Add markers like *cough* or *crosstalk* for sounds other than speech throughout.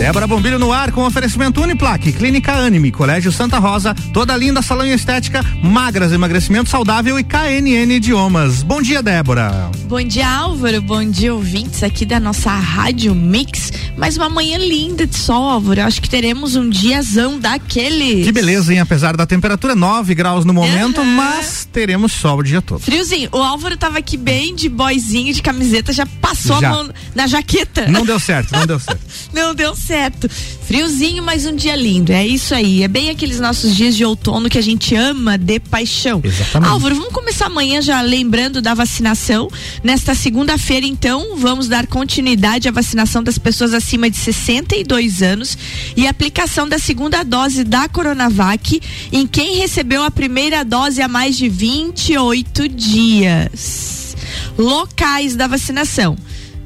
Débora Bombilho no ar com oferecimento Uniplaque, Clínica Anime, Colégio Santa Rosa, toda linda salão e estética, magras, emagrecimento saudável e KNN Idiomas. Bom dia, Débora. Bom dia, Álvaro. Bom dia, ouvintes aqui da nossa Rádio Mix. Mais uma manhã linda de sol, Álvaro. Acho que teremos um diazão daquele. Que beleza, hein? Apesar da temperatura 9 graus no momento, uhum. mas teremos sol o dia todo. Friozinho. O Álvaro tava aqui bem de boizinho, de camiseta, já passou já. a mão na jaqueta. Não deu certo, não deu certo. *laughs* não deu certo certo. Friozinho, mas um dia lindo. É isso aí. É bem aqueles nossos dias de outono que a gente ama de paixão. Exatamente. Álvaro, vamos começar amanhã já lembrando da vacinação. Nesta segunda-feira, então, vamos dar continuidade à vacinação das pessoas acima de 62 anos e aplicação da segunda dose da Coronavac em quem recebeu a primeira dose há mais de 28 dias. Locais da vacinação.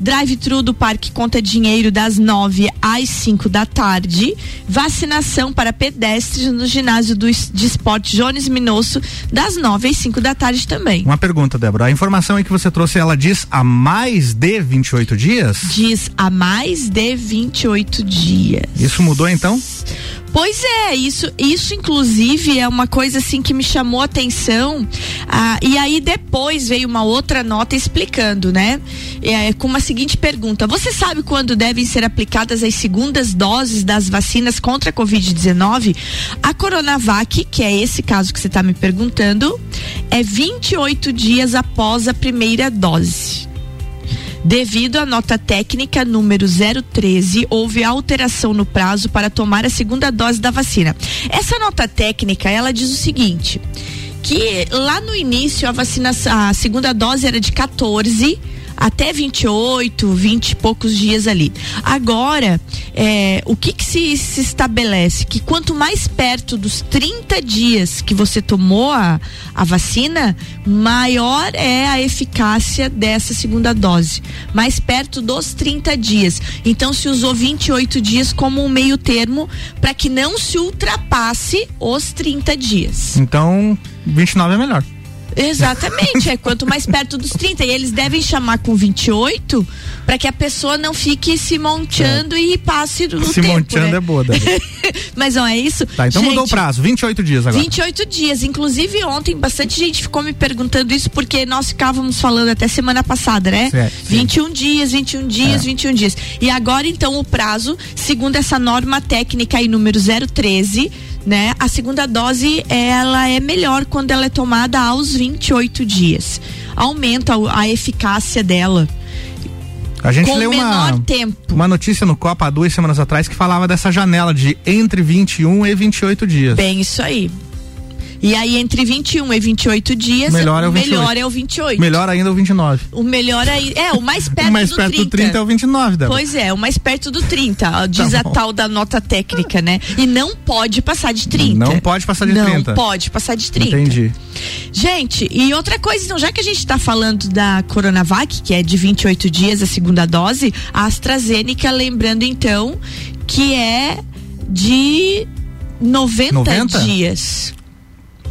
Drive-thru do Parque Conta Dinheiro das 9 às 5 da tarde. Vacinação para pedestres no ginásio do, de esporte Jones Minosso das 9 às 5 da tarde também. Uma pergunta, Débora. A informação aí que você trouxe, ela diz a mais de 28 dias? Diz a mais de 28 dias. Isso mudou então? Pois é, isso, isso inclusive é uma coisa assim que me chamou a atenção. Ah, e aí depois veio uma outra nota explicando, né? É, com uma seguinte pergunta: Você sabe quando devem ser aplicadas as segundas doses das vacinas contra a Covid-19? A Coronavac, que é esse caso que você está me perguntando, é 28 dias após a primeira dose. Devido à nota técnica número 013, houve alteração no prazo para tomar a segunda dose da vacina. Essa nota técnica, ela diz o seguinte, que lá no início a vacina, a segunda dose era de 14 até 28, 20 e poucos dias ali. Agora, é, o que, que se, se, estabelece? Que quanto mais perto dos 30 dias que você tomou a, a vacina, maior é a eficácia dessa segunda dose. Mais perto dos 30 dias. Então se usou 28 dias como um meio termo para que não se ultrapasse os 30 dias. Então, 29 é melhor. Exatamente, é quanto mais perto dos 30. E eles devem chamar com 28 para que a pessoa não fique se monteando é. e passe no se tempo. Se monteando né? é boa, *laughs* Mas não é isso? Tá, então gente, mudou o prazo, 28 dias agora. 28 dias. Inclusive ontem bastante gente ficou me perguntando isso porque nós ficávamos falando até semana passada, né? Certo, 21 dias, 21 dias, é. 21 dias. E agora então o prazo, segundo essa norma técnica aí número 013, né? A segunda dose ela é melhor quando ela é tomada aos 28 dias. Aumenta a eficácia dela. A gente leu uma, tempo. uma notícia no Copa há duas semanas atrás que falava dessa janela de entre 21 e 28 dias. Bem, isso aí. E aí, entre 21 e 28 dias, melhor é o 28. Melhor é o 28. Melhor ainda é o 29. O melhor aí. É, o mais perto, o mais do, perto 30. do 30 é o 29, Débora. Pois é, o mais perto do 30. Diz tá a tal da nota técnica, né? E não pode passar de 30. Não pode passar de não 30. Não pode passar de 30. Entendi. Gente, e outra coisa, então, já que a gente está falando da Coronavac, que é de 28 dias a segunda dose, a AstraZeneca, lembrando então que é de 90, 90? dias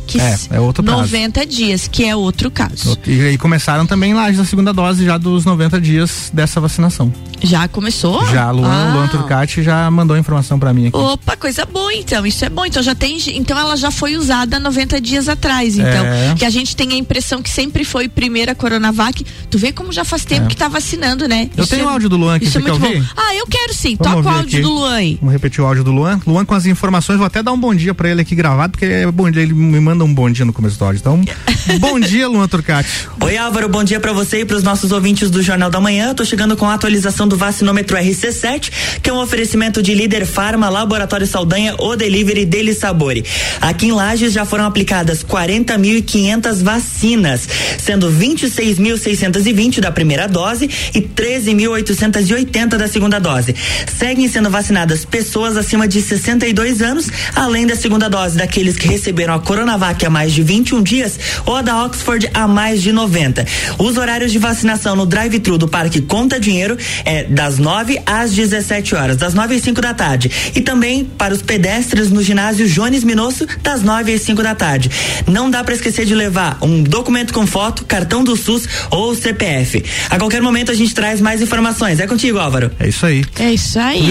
que é, é outro 90 caso. dias, que é outro caso. E, e começaram também lá a segunda dose já dos 90 dias dessa vacinação. Já começou? Já, Luan, ah. Luan Turcati já mandou informação para mim aqui. Opa, coisa boa então, isso é bom. Então já tem, então ela já foi usada 90 dias atrás, então, é. que a gente tem a impressão que sempre foi primeira Coronavac. Tu vê como já faz tempo é. que tá vacinando, né? Eu isso tenho o é, áudio do Luan aqui, isso é muito bom. Ah, eu quero sim. Vamos Toca o áudio aqui. do Luan aí. Vamos repetir o áudio do Luan. Luan com as informações, vou até dar um bom dia para ele aqui gravado, porque é bom dia, ele me manda um bom dia no começo do áudio. Então, *laughs* bom dia, Luan Turcati. Oi, Álvaro, bom dia para você e para os nossos ouvintes do Jornal da Manhã. Tô chegando com a atualização do vacinômetro R RC7, que é um oferecimento de Líder Farma, Laboratório Saldanha, o Delivery Dele Sabore. Aqui em Lages já foram aplicadas 40.500 vacinas, sendo 26.620 da primeira dose e 13.880 da segunda dose. Seguem sendo vacinadas pessoas acima de 62 anos, além da segunda dose daqueles que receberam a Coronavac Coronavac há mais de 21 dias ou a da Oxford há mais de 90. Os horários de vacinação no drive-thru do Parque Conta Dinheiro é das 9 às 17 horas, das 9 às 5 da tarde. E também para os pedestres no ginásio Jones Minosso, das 9 às 5 da tarde. Não dá para esquecer de levar um documento com foto, cartão do SUS ou CPF. A qualquer momento a gente traz mais informações. É contigo, Álvaro. É isso aí. É isso aí.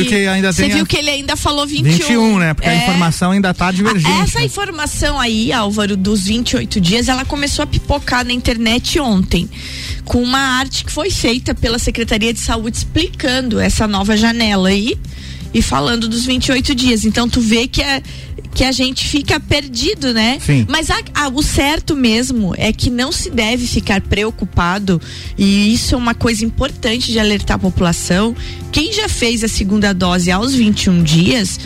Você viu a- que ele ainda falou 21. 21, né? Porque a É. informação ainda tá divergente. Ah, Essa né? informação aí, Álvaro, dos 28 dias, ela começou a pipocar na internet ontem, com uma arte que foi feita pela Secretaria de Saúde explicando essa nova janela aí e falando dos 28 dias. Então tu vê que a, que a gente fica perdido, né? Sim. Mas a- a- o certo mesmo é que não se deve ficar preocupado e isso é uma coisa importante de alertar a população. Quem já fez a segunda dose aos 21 dias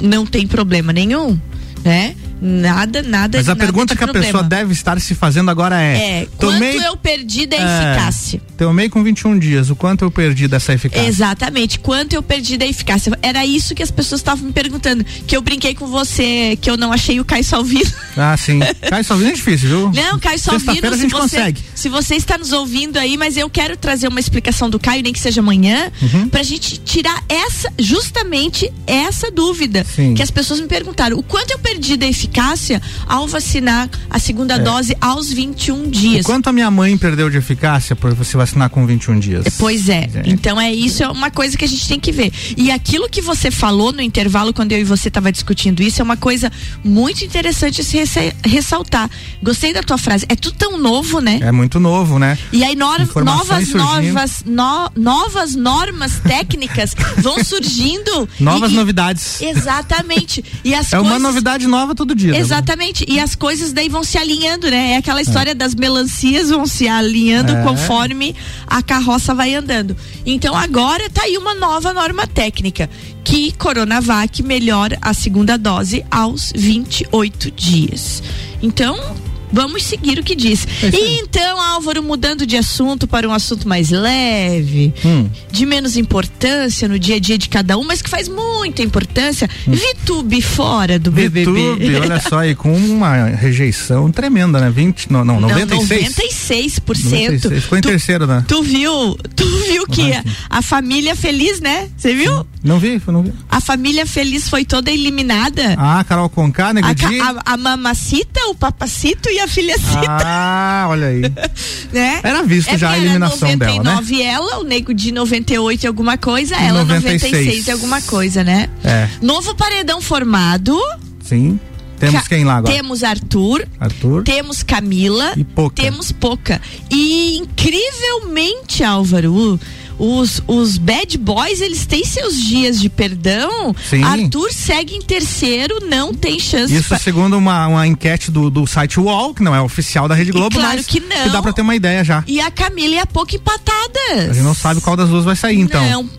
não tem problema nenhum, né? Nada, nada Mas a nada pergunta que a problema. pessoa deve estar se fazendo agora é: é tomei, quanto eu perdi da É, eficácia? tomei com 21 dias, o quanto eu perdi dessa eficácia? Exatamente, quanto eu perdi da eficácia. Era isso que as pessoas estavam me perguntando. Que eu brinquei com você, que eu não achei o Caio Salvino. Ah, sim. *laughs* Caio Salvino é difícil, viu? Não, Caio Salvino, a se gente você, consegue. se você está nos ouvindo aí, mas eu quero trazer uma explicação do Caio, nem que seja amanhã, Uhum. pra gente tirar essa, justamente essa dúvida Sim. que as pessoas me perguntaram. O quanto eu perdi da eficácia ao vacinar a segunda dose aos 21 O dias? quanto a minha mãe perdeu de eficácia por você vacinar com 21 dias? Pois é. Gente. Então é isso, é uma coisa que a gente tem que ver. E aquilo que você falou no intervalo, quando eu e você tava discutindo isso, é uma coisa muito interessante se ressa- ressaltar. Gostei da tua frase. É tudo tão novo, né? É muito novo, né? E aí Informações novas, surgindo. novas, no- novas normas técnicas *laughs* vão surgindo. Novas e- novidades. Exatamente. E as É uma coisas- novidade nova todo dia. Né? Exatamente. E as coisas daí vão se alinhando, né? É aquela história das melancias vão se alinhando É. conforme a carroça vai andando. Então agora tá aí uma nova norma técnica que Coronavac melhora a segunda dose aos 28 dias. Então, Vamos seguir o que diz. É. E então, Álvaro, mudando de assunto para um assunto mais leve, Hum. de menos importância no dia a dia de cada um, mas que faz muita importância. Vitube fora do BBB. Hum. VTube, olha só, aí com uma rejeição tremenda, né? 20, não, não, 96. 96%. 96. Ficou em Tu- terceiro, né? Tu viu, tu viu que a, a família feliz, né? Você viu? Não vi, não vi. A família feliz foi toda eliminada. Ah, Carol Conká, Nego A, a, a mamacita, o papacito e a filhacita, Ah, olha aí. *laughs* né? Era visto É já a era eliminação dela, né? 99 ela, o nego de 98 e alguma coisa, E ela 96. 96 e alguma coisa, né? É, Novo paredão formado. sim. Temos quem lá agora? Temos Arthur, Arthur. temos Camila, E Poca. temos Poca. E incrivelmente, Álvaro, os, os bad boys, eles têm seus dias de perdão. Sim. Arthur segue em terceiro, não tem chance. Isso pra- segundo uma, uma enquete do, do site UOL, que não é oficial da Rede E Globo, claro mas que não. dá pra ter uma ideia já. E a Camila e a Poca empatadas. A gente não sabe qual das duas vai sair, então. Não,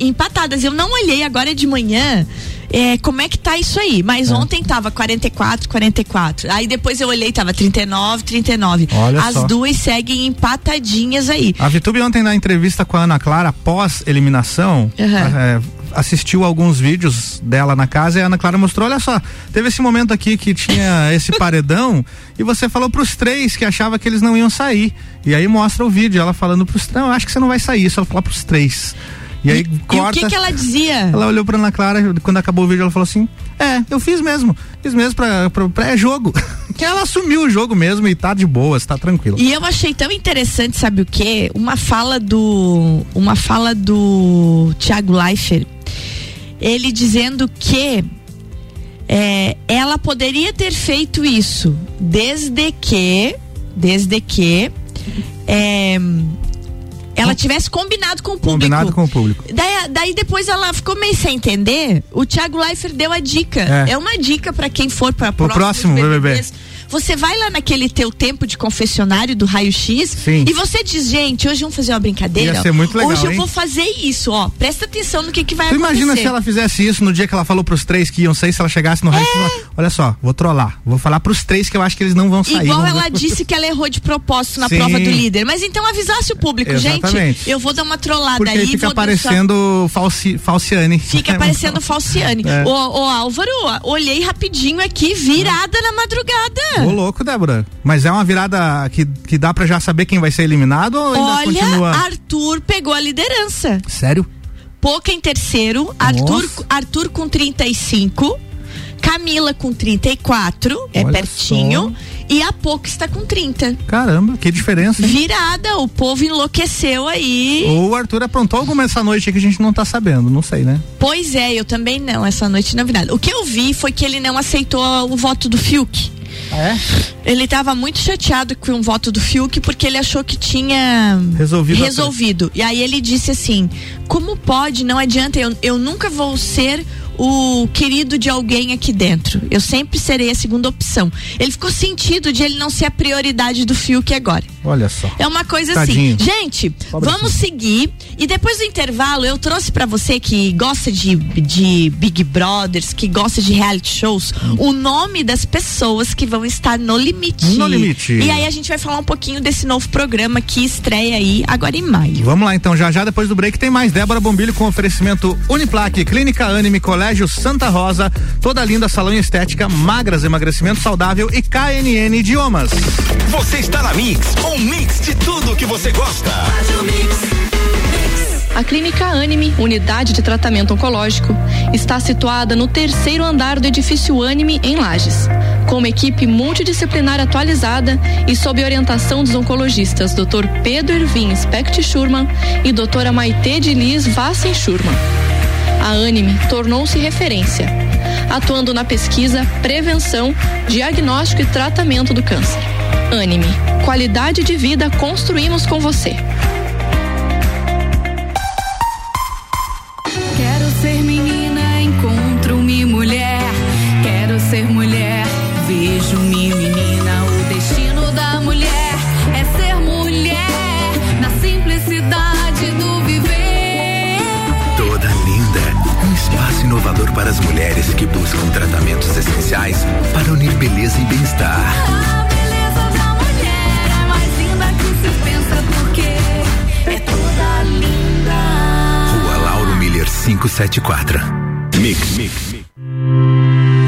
empatadas. Eu não olhei agora de manhã. É, como é que tá isso aí? Mas É. ontem tava 44, 44. Aí depois eu olhei, tava 39, 39. Olha As só. duas seguem empatadinhas aí. A Vitube ontem na entrevista com a Ana Clara, pós eliminação, Aham. é, assistiu alguns vídeos dela na casa e a Ana Clara mostrou, olha só, teve esse momento aqui que tinha *laughs* esse paredão e você falou pros três que achava que eles não iam sair. E aí mostra o vídeo, ela falando pros três, não, eu acho que você não vai sair, só falar pros três. E aí E o corta. que que ela dizia? Ela olhou pra Ana Clara, quando acabou o vídeo, ela falou assim: É, eu fiz mesmo. Fiz mesmo pra, pra, pré-jogo. *laughs* que ela assumiu o jogo mesmo e tá de boas, tá tranquilo. E eu achei tão interessante, sabe o quê? Uma fala do. Uma fala do Thiago Leifert. Ele dizendo que é, ela poderia ter feito isso desde que. Desde que. é, ela tivesse combinado com o público. Combinado com o público. Daí, daí depois ela ficou meio sem entender. O Thiago Leifert deu a dica. É. É, uma dica pra quem for para Pro próximo BBB. Você vai lá naquele teu tempo de confessionário do raio-x e você diz, gente, hoje vamos fazer uma brincadeira. Ia ser muito legal, hoje eu hein? vou fazer isso, ó. Presta atenção no que, que vai Tu acontecer. imagina se ela fizesse isso no dia que ela falou pros três que iam sair, se ela chegasse no raio-x falasse, olha só, vou trollar. Vou falar pros três que eu acho que eles não vão sair. Igual ela disse que ela errou de propósito na Sim. prova do líder. Mas então avisasse o público, Exatamente. gente, eu vou dar uma trollada Porque aí. fica vou deixar- parecendo falsi, falciane. Fica *laughs* parecendo Falciane. É. Ô, ô, Álvaro, olhei rapidinho aqui, virada na madrugada. Ô, louco, Débora. Mas é uma virada que, que dá pra já saber quem vai ser eliminado ou ainda Olha, continua? Arthur pegou a liderança. Sério? Poca em terceiro, Arthur, Arthur com 35, Camila com 34, é Olha pertinho, e a Poca está com 30. Caramba, que diferença. hein? Virada, o povo enlouqueceu aí. Ou o Arthur aprontou alguma essa noite que a gente não tá sabendo, não sei, né? Pois é, eu também não, essa noite na virada. O que eu vi foi que ele não aceitou o voto do Fiuk. É? Ele estava muito chateado com o voto do Fiuk porque ele achou que tinha Resolvido resolvido. E aí ele disse assim: como pode? Não adianta, eu, eu nunca vou ser o querido de alguém aqui dentro. Eu sempre serei a segunda opção. Ele ficou sentido de ele não ser a prioridade do Fiuk agora. Olha só. É uma coisa Tadinho. assim. Gente, Pobrecinho. vamos seguir. E depois do intervalo, eu trouxe pra você que gosta de, de Big Brothers, que gosta de reality shows, o nome das pessoas que vão estar no limite. No Limite. E aí a gente vai falar um pouquinho desse novo programa que estreia aí agora em maio. Vamos lá então, já já depois do break tem mais Débora Bombilho com oferecimento Uniplaque, Clínica Anime, Colégio Santa Rosa, toda linda salão estética, magras, emagrecimento saudável e KNN Idiomas. Você está na Mix, um mix de tudo que você gosta. A Clínica Anime, unidade de tratamento oncológico, está situada no terceiro andar do edifício Anime, em Lages. Com uma equipe multidisciplinar atualizada e sob orientação dos oncologistas Dr. Pedro Ervin Specht Schurman e doutora Maite de Liz Vassen Schurman. A Anime tornou-se referência, atuando na pesquisa, prevenção, diagnóstico e tratamento do câncer. Anime, qualidade de vida construímos com você. Para as mulheres que buscam tratamentos essenciais para unir beleza e bem-estar. A beleza da mulher é mais linda que se pensa, porque é toda linda. Rua Lauro Miller 574. Mix, mix, mix.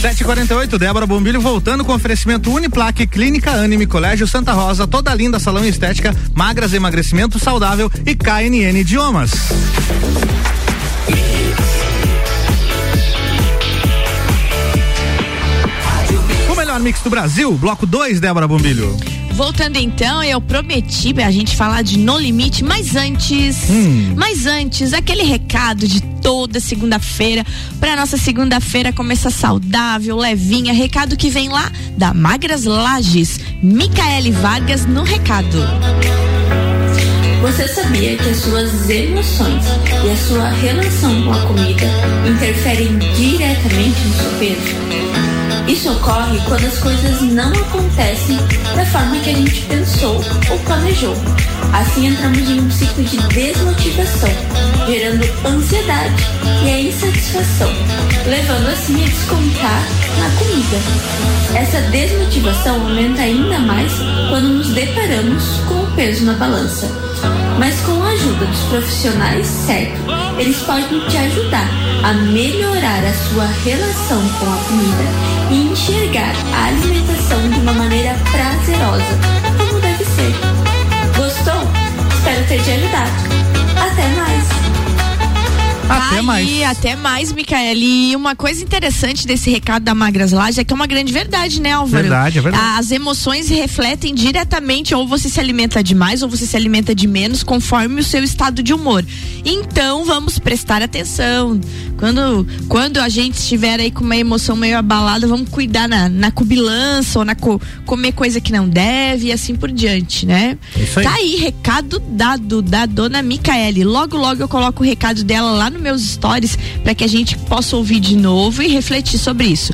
748, Débora Bombilho voltando com oferecimento Uniplaque, Clínica Anime, Colégio Santa Rosa, toda linda salão estética, magras emagrecimento saudável e KNN Idiomas. O melhor mix do Brasil, bloco 2, Débora Bombilho. Voltando então, eu prometi a gente falar de No Limite, mas antes, Hum. mas antes, aquele recado de toda segunda-feira, pra nossa segunda-feira começar saudável, levinha, recado que vem lá da Magras Lages, Micaele Vargas no recado. Você sabia que as suas emoções e a sua relação com a comida interferem diretamente no seu peso? Isso ocorre quando as coisas não acontecem da forma que a gente pensou ou planejou. Assim entramos em um ciclo de desmotivação, gerando ansiedade e a insatisfação, levando assim a descontar na comida. Essa desmotivação aumenta ainda mais quando nos deparamos com o peso na balança. Mas com a ajuda dos profissionais certos, eles podem te ajudar a melhorar a sua relação com a comida e enxergar a alimentação de uma maneira prazerosa, como deve ser. Gostou? Espero ter te ajudado. Até mais! Até Aí, mais. até mais, Micaele. E uma coisa interessante desse recado da Magras Lages é que é uma grande verdade, né, Álvaro? Verdade, é verdade. As emoções refletem diretamente ou você se alimenta demais ou você se alimenta de menos conforme o seu estado de humor. Então, vamos prestar atenção. Quando, quando a gente estiver aí com uma emoção meio abalada, vamos cuidar na, na cubilança ou na co- comer coisa que não deve e assim por diante, né? Isso aí. Tá aí, recado dado da dona Micaele. Logo, logo eu coloco o recado dela lá nos meus stories para que a gente possa ouvir de novo e refletir sobre isso.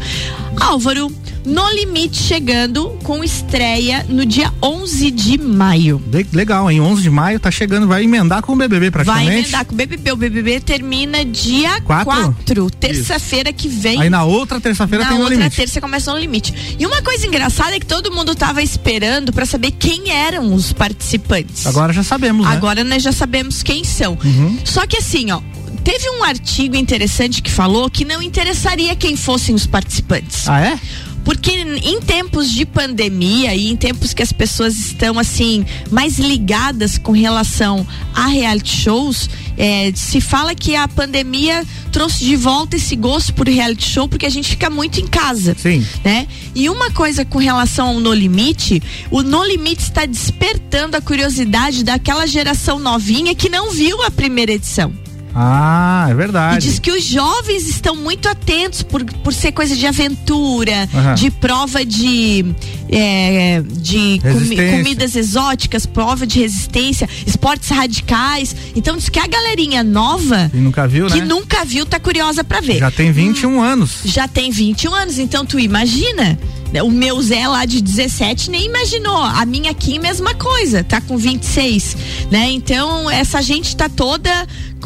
Álvaro, no limite chegando com estreia no dia 11 de maio. Le- Legal, em 11 de maio tá chegando, vai emendar com o BBB Vai praticamente. emendar com o BBB. O BBB termina dia Quatro? 4, terça-feira que vem. Aí na outra terça-feira Na tem no outra limite. terça começa no limite. E uma coisa engraçada é que todo mundo tava esperando pra saber quem eram os participantes. Agora já sabemos, né? Agora nós já sabemos quem são. Uhum. Só que assim, ó, teve um artigo interessante que falou que não interessaria quem fossem os participantes. Ah, é? Porque em tempos de pandemia e em tempos que as pessoas estão assim mais ligadas com relação a reality shows, é, se fala que a pandemia trouxe de volta esse gosto por reality show porque a gente fica muito em casa. Sim. Né? E uma coisa com relação ao No Limite, o No Limite está despertando a curiosidade daquela geração novinha que não viu a primeira edição. Ah, é E verdade. diz que os jovens estão muito atentos por, por ser coisa de aventura, Aham. de prova de, é, de comi- comidas exóticas, prova de resistência, esportes radicais. Então diz que a galerinha nova, E nunca viu, que né? nunca viu, tá curiosa pra ver. Já tem 21 anos. Já tem 21 anos, então tu imagina. né? O meu Zé lá de 17 nem imaginou. A minha aqui, mesma coisa, tá com 26, né? Então, essa gente tá toda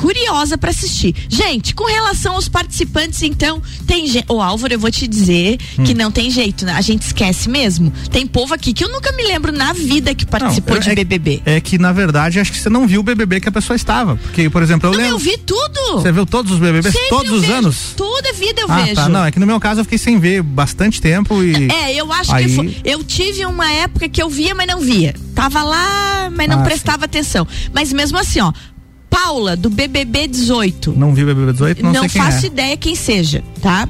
curiosa pra assistir. Gente, com relação aos participantes, então, tem gente. Ô, Álvaro, eu vou te dizer Hum. que não tem jeito, né? A gente esquece mesmo. Tem povo aqui que eu nunca me lembro na vida que participou eu- de é- BBB. É que, na verdade, acho que você não viu o BBB que a pessoa estava. Porque, por exemplo, eu Não, lembro. eu vi tudo. Você viu todos os BBBs? Sempre todos os vejo. anos? Toda vida eu ah, vejo. tá. Não, é que no meu caso eu fiquei sem ver bastante tempo e. É, eu acho Aí- que foi, eu tive uma época que eu via, mas não via. Tava lá, mas não Ah, prestava atenção. Mas mesmo assim, ó, Paula do BBB 18. Não vi o BBB 18, não, Não, faço é. ideia quem seja, tá?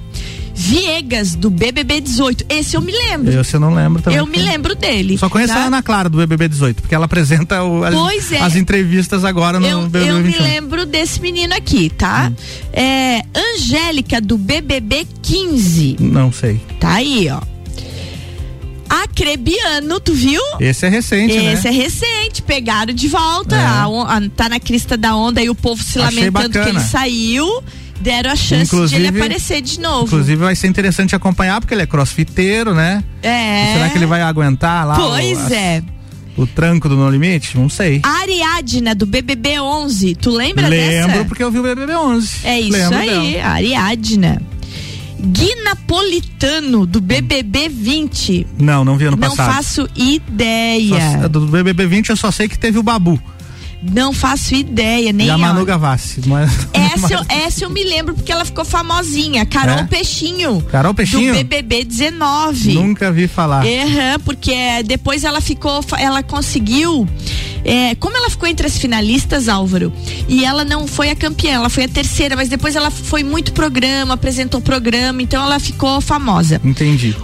Viegas do BBB 18. Esse eu me lembro. Eu, você não lembro também. Eu me lembro dele. Só conheço tá? a Ana Clara do BBB 18, porque ela apresenta o- as, é. as entrevistas agora no Eu, BBB eu me 21. lembro desse menino aqui, tá? Hum. É, Angélica do BBB 15. Não sei. Tá aí, ó. Acrebiano, tu viu? Esse é recente, Esse né? é recente, pegaram de volta. É. A a- tá na crista da onda e o povo se Achei lamentando que ele saiu. deram a chance de Inclusive- ele aparecer de novo. Inclusive vai ser interessante acompanhar, porque ele é crossfiteiro, né? É. Será que ele vai aguentar lá o, Pois as- é. o tranco do No Limite? Não sei. Ariadna do BBB 11, tu lembra Lembro dessa? porque eu vi o BBB 11. É isso Lembro aí, dela. Ariadna. Gui Napolitano do BBB 20. Não, não vi ano Não passado. faço ideia. Só- do BBB 20 eu só sei que teve o Babu Não faço ideia, nem e a. Manu Gavassi. Mas, Essa, *laughs* eu, essa eu me lembro porque ela ficou famosinha. Carol É? Peixinho. Carol Peixinho? Do BBB 19. Nunca vi falar. Aham, porque é, depois ela ficou, ela conseguiu. É, como ela ficou entre as finalistas, Álvaro, e ela não foi a campeã, ela foi a terceira, mas depois ela foi muito programa, apresentou programa, então ela ficou famosa. Entendi.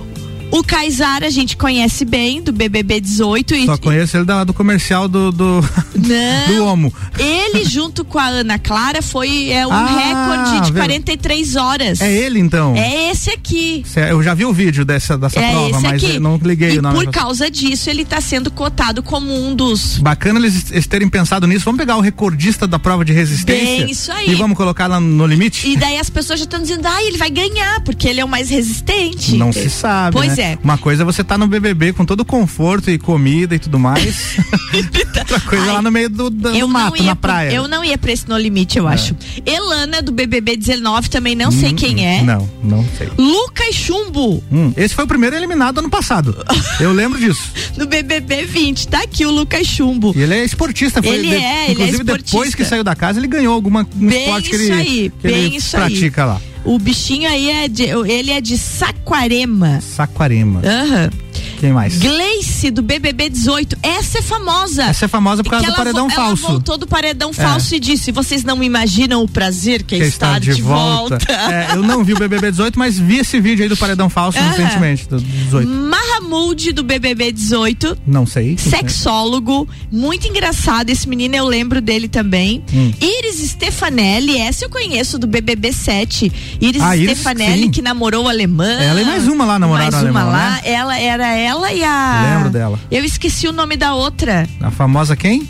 O Kaysar a gente conhece bem, do BBB 18. E, Só conheço ele da- do comercial do, do, *laughs* Não. do Homo. Ele, junto com a Ana Clara, foi é, um Ah, recorde de viu? 43 horas. É ele então? É esse aqui. Cê- Eu já vi o vídeo dessa, dessa é prova, mas não liguei e o nome. por causa disso, ele tá sendo cotado como um dos. Bacana eles, eles terem pensado nisso. Vamos pegar o recordista da prova de resistência Bem, isso aí. e vamos colocar lá no limite? E daí as pessoas já estão dizendo, ah, ele vai ganhar, porque ele é o mais resistente. Não se sabe. Pois né? É. Uma coisa é você tá no BBB com todo o conforto e comida e tudo mais. *laughs* Outra coisa é lá no meio do, do Eu mato, na praia. É. eu não ia pra esse No Limite, eu acho. Elana, do BBB 19, também não sei quem é. Hum, Não, não sei. Lucas Chumbo, Hum, esse foi o primeiro eliminado ano passado. *laughs* Eu lembro disso. do BBB 20. Tá aqui o Lucas Chumbo. E ele é esportista. Foi Ele de- é, ele é Inclusive, depois esportista. que saiu da casa, ele ganhou alguma um Bem esporte que ele, aí, que bem ele isso aí. pratica lá. O bichinho aí é de, ele é de Saquarema. Saquarema. Aham. Quem mais? Gleice do BBB 18. Essa é famosa. Essa é famosa por causa do paredão vo- falso. Ela voltou do paredão É. falso e disse: vocês não imaginam o prazer que é Que estar de, volta. É, eu não vi o BBB 18, mas vi esse vídeo aí do paredão falso *laughs* Aham. recentemente, do 18. Mahamud do BBB 18. Não sei. Sexólogo, muito engraçado. Esse menino eu lembro dele também. Hum. Iris Stefanelli, essa eu conheço do BBB 7. Iris Ah, Iris, Stefanelli, sim. que namorou o alemão. Ela e mais uma lá namoraram Mais o uma lá. né? Ela era ela e a. Lembro dela. Eu esqueci o nome da outra. A famosa quem?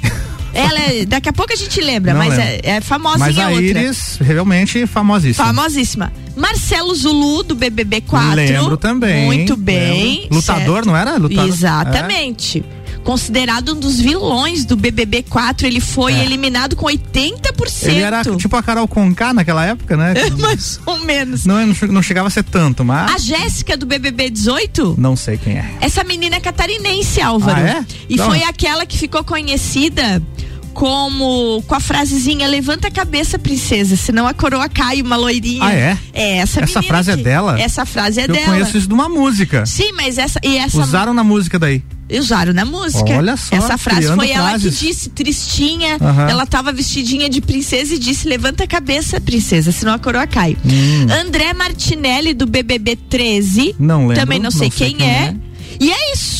Ela é, daqui a pouco a gente lembra, Não mas lembro. é, é famosinha Mas a outra. Iris, realmente famosíssima. Famosíssima. Marcelo Zulu, do BBB 4. Lembro também. Muito bem. Lembro. Lutador, certo. não era? Lutador. Exatamente. Considerado um dos vilões do BBB 4, ele foi É. eliminado com 80%. Ele era tipo a Carol Conká naquela época, né? *laughs* Mais ou menos. Não, não chegava a ser tanto, mas. A Jéssica do BBB 18? Não sei quem é. Essa menina é catarinense, Álvaro. Ah, é? E Da foi aquela que ficou conhecida como com a frasezinha levanta a cabeça princesa, senão a coroa cai uma loirinha. Ah, é? É essa Essa frase é dela? Essa frase é Eu dela. conheço isso de uma música. Sim, mas essa e essa Usaram na música daí. usaram na música. Olha só, Essa frase foi ela frases. que disse, tristinha. Aham. Ela tava vestidinha de princesa e disse: levanta a cabeça, princesa, senão a coroa cai. Hum. André Martinelli, do BBB 13. Não lembro, Também não sei, não sei quem, quem é. é. E é isso.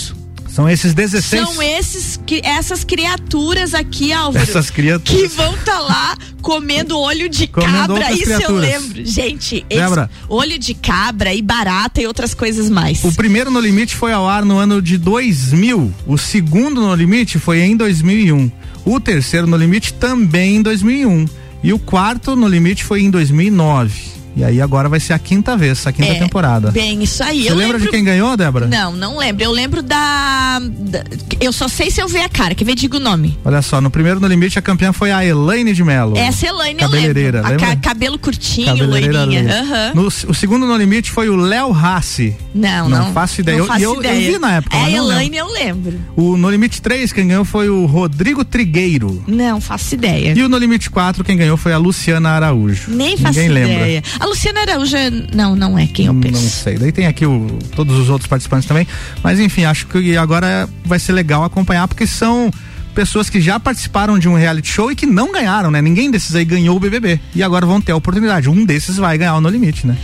São esses 16. São esses, essas criaturas aqui, Álvaro. Essas criaturas. Que vão estar lá comendo olho de Comendo cabra. Isso eu criaturas. lembro. Gente, esse Débora. olho de cabra e barata e outras coisas mais. O primeiro No Limite foi ao ar no ano de 2000. O segundo No Limite foi em 2001. O terceiro No Limite também em 2001. E o quarto No Limite foi em 2009. E aí agora vai ser a quinta vez, a quinta É, temporada. Bem, isso aí. Você eu lembra lembro... de quem ganhou, Débora? Não, não lembro. Eu lembro da, da- Eu só sei se eu ver a cara. Quer ver? Diga o nome. Olha só, no primeiro No Limite a campeã foi a Elaine de Mello. Essa Elaine eu Cabeleireira, lembro. A lembra? ca- cabelo curtinho, loirinha. Aham. No, o segundo No Limite foi o Léo Rassi. Não, Não não. faço ideia. Não Eu- faço eu- eu ideia. vi na época, É, não Elaine eu lembro. O No Limite 3, quem ganhou foi o Rodrigo Trigueiro. Não, faço ideia. E o No Limite 4, quem ganhou foi a Luciana Araújo. Nem faço Ninguém lembra. A Luciana Araújo, não, não é quem eu penso. Não sei. Daí tem aqui o, todos os outros participantes também. Mas enfim, acho que agora vai ser legal acompanhar, porque são pessoas que já participaram de um reality show e que não ganharam, né? Ninguém desses aí ganhou o BBB. E agora vão ter a oportunidade. Um desses vai ganhar o No Limite, né?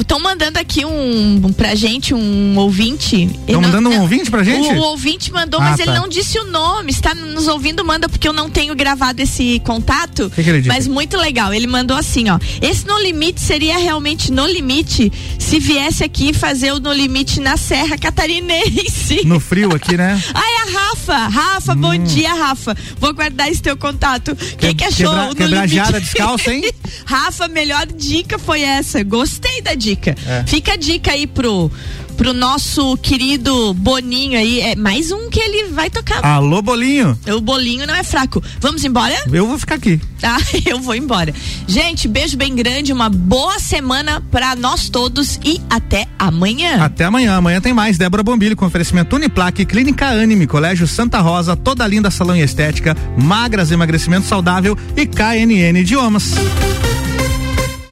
Estão mandando aqui um, um pra gente, um ouvinte. Estão mandando um ouvinte pra gente? O, o ouvinte mandou, Ah, mas tá. ele não disse o nome. Está nos ouvindo, manda, porque eu não tenho gravado esse contato. que ele disse? Mas muito legal. Ele mandou assim, ó. Esse No Limite seria realmente No Limite se viesse aqui fazer o No Limite na Serra Catarinense. No frio aqui, né? *laughs* Ai, a Rafa. Rafa, bom dia, Rafa. Vou guardar esse teu contato. Quem que achou Quebra, o No quebrajada Limite? descalça, hein? *laughs* Rafa, melhor dica foi essa. Gostei da dica. É. Fica a dica aí pro, pro nosso querido Boninho aí. É mais um que ele vai tocar. Alô, bolinho. O bolinho não é fraco. Vamos embora? Eu vou ficar aqui. Tá, *laughs* eu vou embora. Gente, beijo bem grande, uma boa semana pra nós todos e até amanhã. Até amanhã. Amanhã tem mais. Débora Bombilho com oferecimento Uniplaque, Clínica Anime, Colégio Santa Rosa, Toda Linda Salão e Estética, Magras Emagrecimento Saudável e KNN Idiomas.